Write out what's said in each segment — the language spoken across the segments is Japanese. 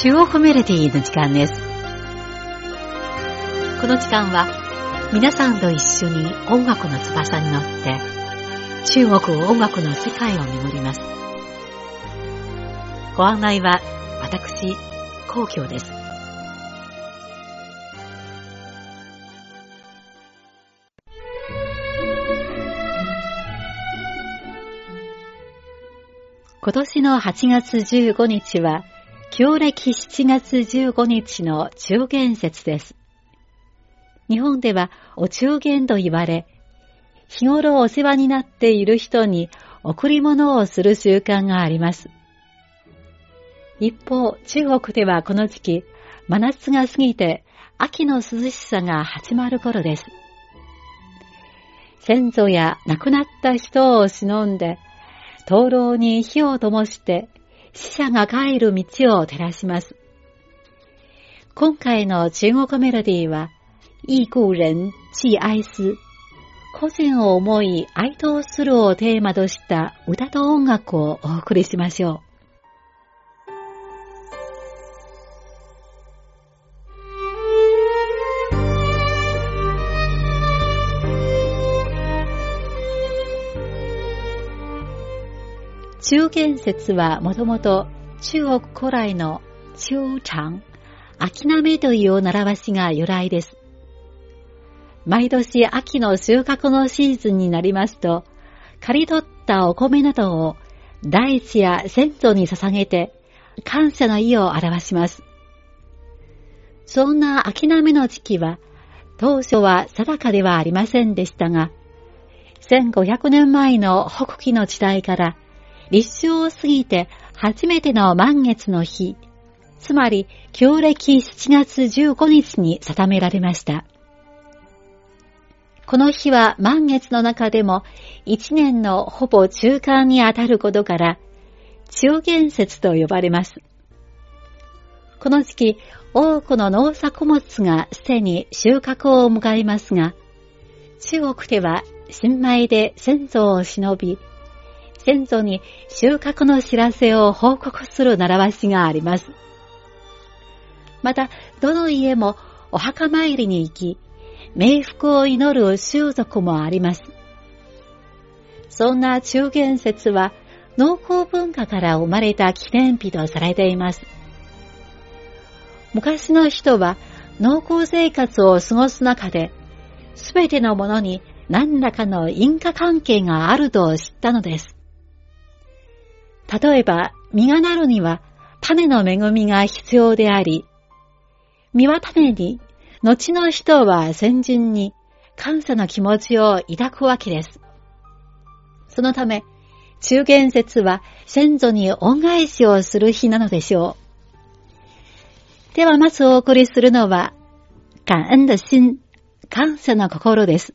中央メロディの時間です。この時間は皆さんと一緒に音楽の翼に乗って中国音楽の世界を巡ります。ご案内は私、皇居です。今年の8月15日は、旧暦7月15日の中元節です。日本ではお中元と言われ、日頃お世話になっている人に贈り物をする習慣があります。一方、中国ではこの時期、真夏が過ぎて秋の涼しさが始まる頃です。先祖や亡くなった人を忍んで、灯籠に火を灯して死者が帰る道を照らします。今回の中国メロディーは、いい故人、祭哀思、個人を思い哀悼するをテーマとした歌と音楽をお送りしましょう。中元節はもともと中国古来の中長、秋なめという習わしが由来です。毎年秋の収穫のシーズンになりますと、刈り取ったお米などを大地や先祖に捧げて感謝の意を表します。そんな秋なめの時期は、当初は定かではありませんでしたが、1500年前の北紀の時代から立秋を過ぎて初めての満月の日、つまり旧暦7月15日に定められました。この日は満月の中でも一年のほぼ中間にあたることから、中元節と呼ばれます。この時期、多くの農作物がすでに収穫を迎えますが、中国では新米で先祖を忍び、先祖に収穫の知らせを報告する習わしがあります。また、どの家もお墓参りに行き、冥福を祈る習俗もあります。そんな中元節は農耕文化から生まれた記念日とされています。昔の人は農耕生活を過ごす中で、すべてのものに何らかの因果関係があると知ったのです。例えば、実がなるには種の恵みが必要であり、実は種に、後の人は先人に感謝の気持ちを抱くわけです。そのため、中元節は先祖に恩返しをする日なのでしょう。ではまずお送りするのは、感恩的心、感謝の心です。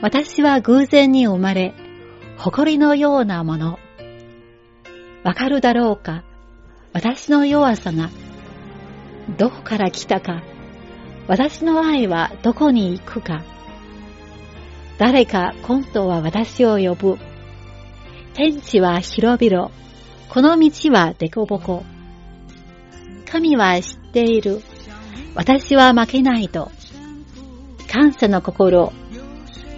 私は偶然に生まれ、誇りのようなもの。わかるだろうか？私の弱さが、どこから来たか、私の愛はどこに行くか？誰か今度は私を呼ぶ。天地は広々、この道は凸凹。神は知っている。私は負けないと。感謝の心、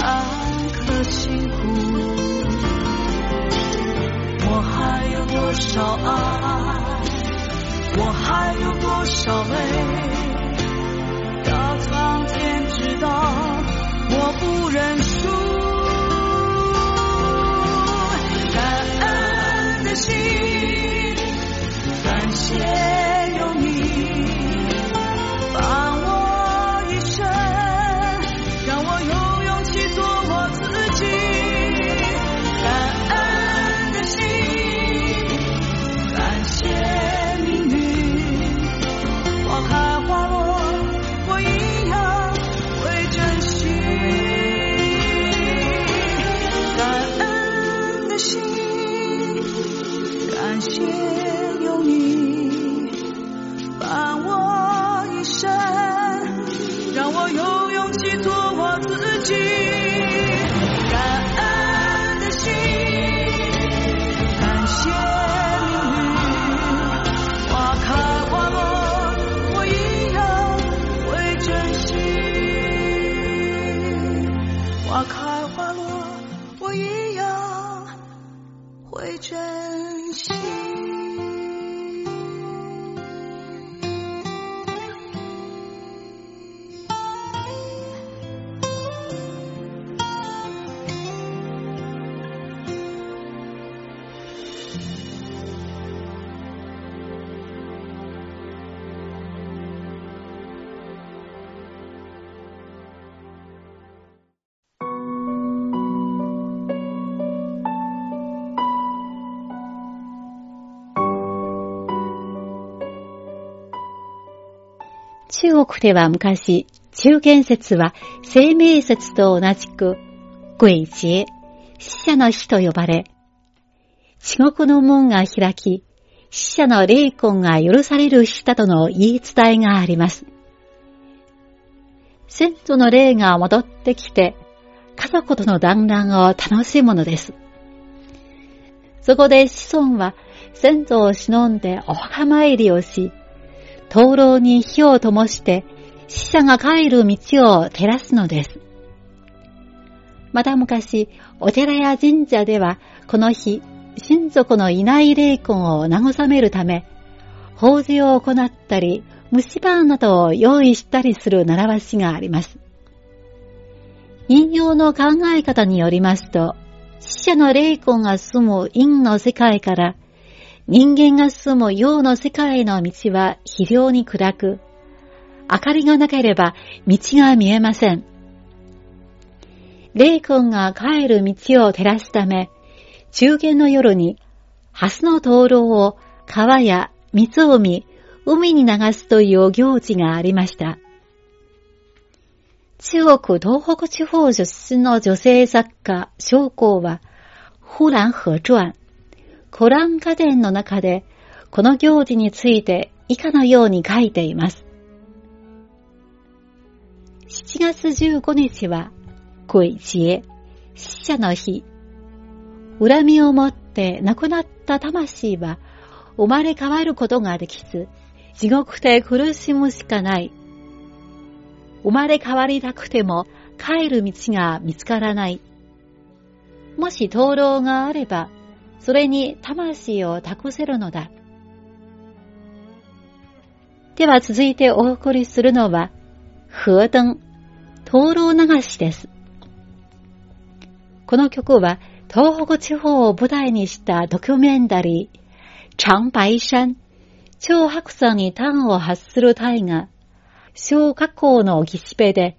坎坷辛苦，我还有多少爱？我还有多少泪？到苍天知道，我不认输。感恩的心，感谢中国では昔、中元節は生命節と同じく、鬼節、死者の日と呼ばれ、地獄の門が開き、死者の霊魂が許される日だとの言い伝えがあります。先祖の霊が戻ってきて、家族との団らんを楽しむのです。そこで子孫は先祖を忍んでお墓参りをし、灯籠に火を灯して死者が帰る道を照らすのです。また昔、お寺や神社ではこの日、親族のいない霊魂を慰めるため、法事を行ったり、蒸しパンなどを用意したりする習わしがあります。引用の考え方によりますと、死者の霊魂が住む陰の世界から人間が住む陽の世界への道は非常に暗く、明かりがなければ道が見えません。霊魂が帰る道を照らすため、中元の夜に、蓮の灯籠を川や湖、海に流すという行事がありました。中国東北地方出身の女性作家、将校は、呼蘭河传、コラン家伝の中で、この行事について以下のように書いています。7月15日は、鬼節、死者の日。恨みを持って亡くなった魂は、生まれ変わることができず、地獄で苦しむしかない。生まれ変わりたくても帰る道が見つからない。もし灯籠があれば、それに魂を託せるのだ。では続いてお送りするのは、河灯、灯籠流しです。この曲は東北地方を舞台にしたドキュメンタリー、長白山、超白山に端を発する大河、小学校の岸辺で、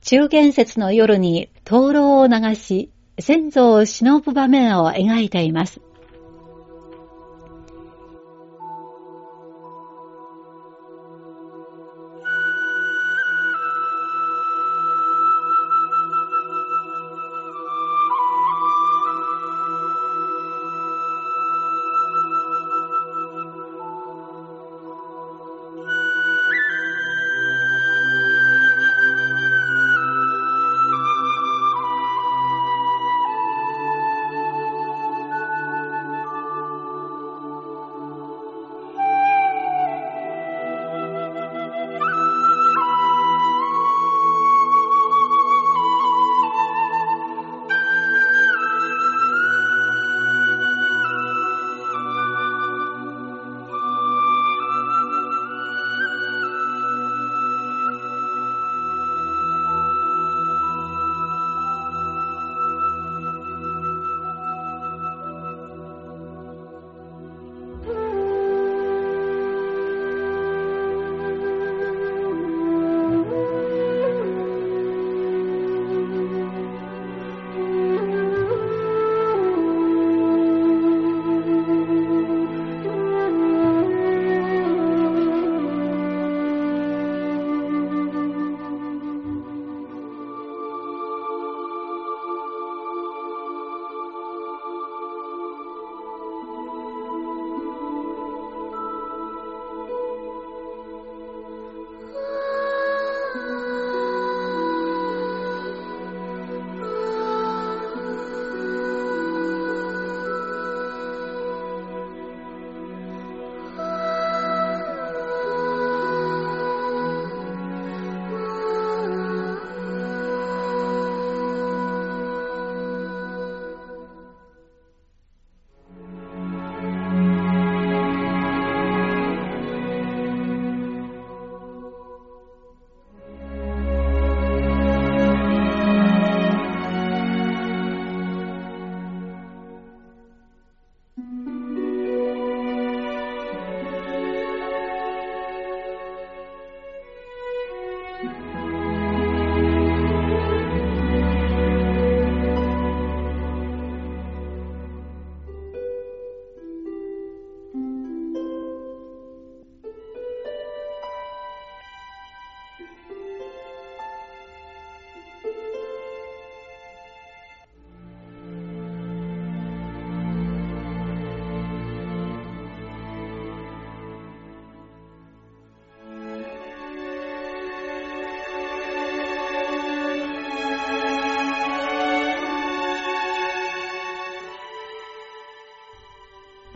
中元節の夜に灯籠を流し、先祖を忍ぶ場面を描いています。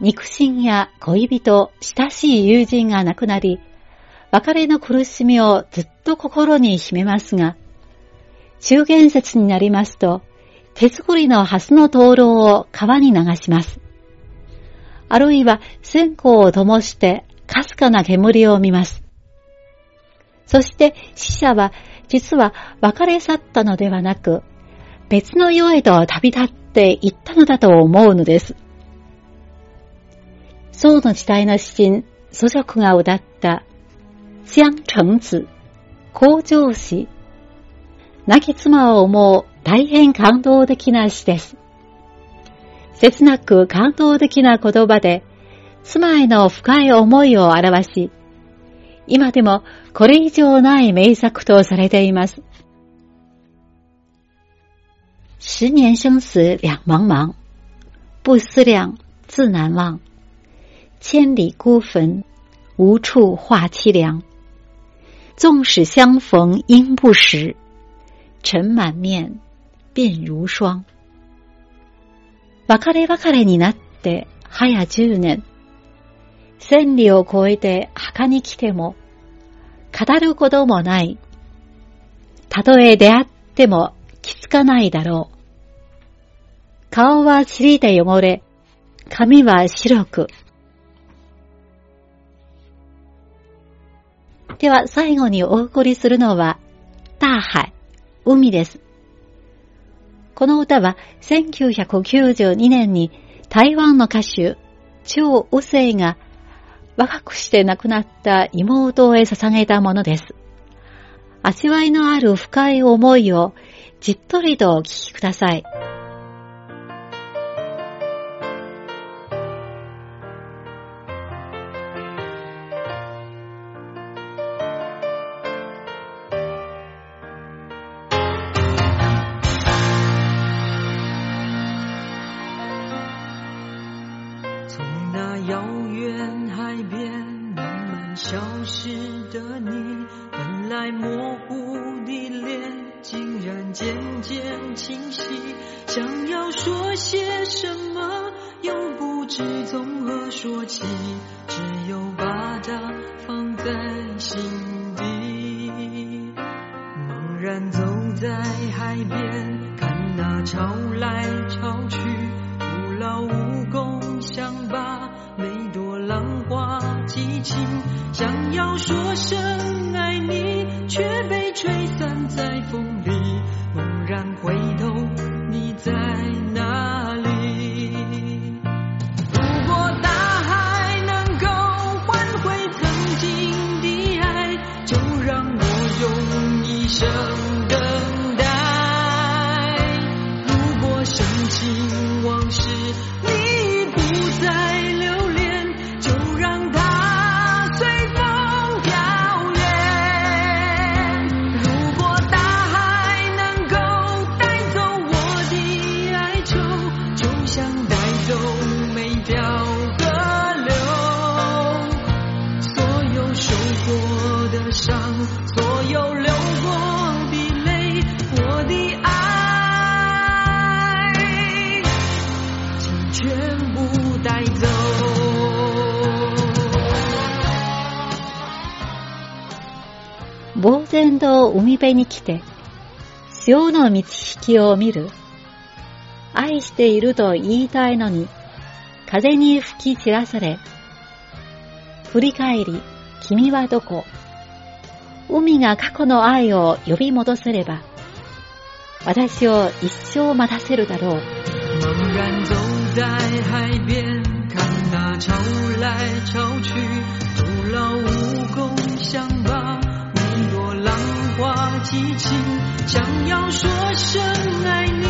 肉親や恋人、親しい友人が亡くなり、別れの苦しみをずっと心に秘めますが、中元節になりますと、手作りのハスの灯籠を川に流します。あるいは線香を灯してかすかな煙を見ます。そして死者は実は別れ去ったのではなく、別の世へと旅立って行ったのだと思うのです。宋の時代の詩人、祖職が歌った、江城子、工場詩。亡き妻を思う大変感動的な詩です。切なく感動的な言葉で、妻への深い思いを表し、今でもこれ以上ない名作とされています。十年生死两茫茫，不思量，自难忘。千里孤坟，无处话凄凉。纵使相逢应不识，尘满面，鬓如霜。別れ別れになって早十年。千里を越えて墓に来ても、語ることもない。たとえ出会っても気づかないだろう。顔は塵で汚れ、髪は白く。では最後にお送りするのは、大海、海です。この歌は1992年に台湾の歌手、張雨生が若くして亡くなった妹へ捧げたものです。味わいのある深い思いをじっとりとお聞きください。是从何说起只有把它放在心底茫然走在海边看那潮来潮去徒劳无功想把每朵浪花记清想要说声爱你却被吹散在风里。猛然回头你在じ。呆然と海辺に来て、潮の満ち引きを見る。愛していると言いたいのに、風に吹き散らされ、振り返り、君はどこ？海が過去の愛を呼び戻せれば、私を一生待たせるだろう。茫然走在海边，看那潮来潮去，徒劳无功，想把每朵浪花记清。想要说声爱你，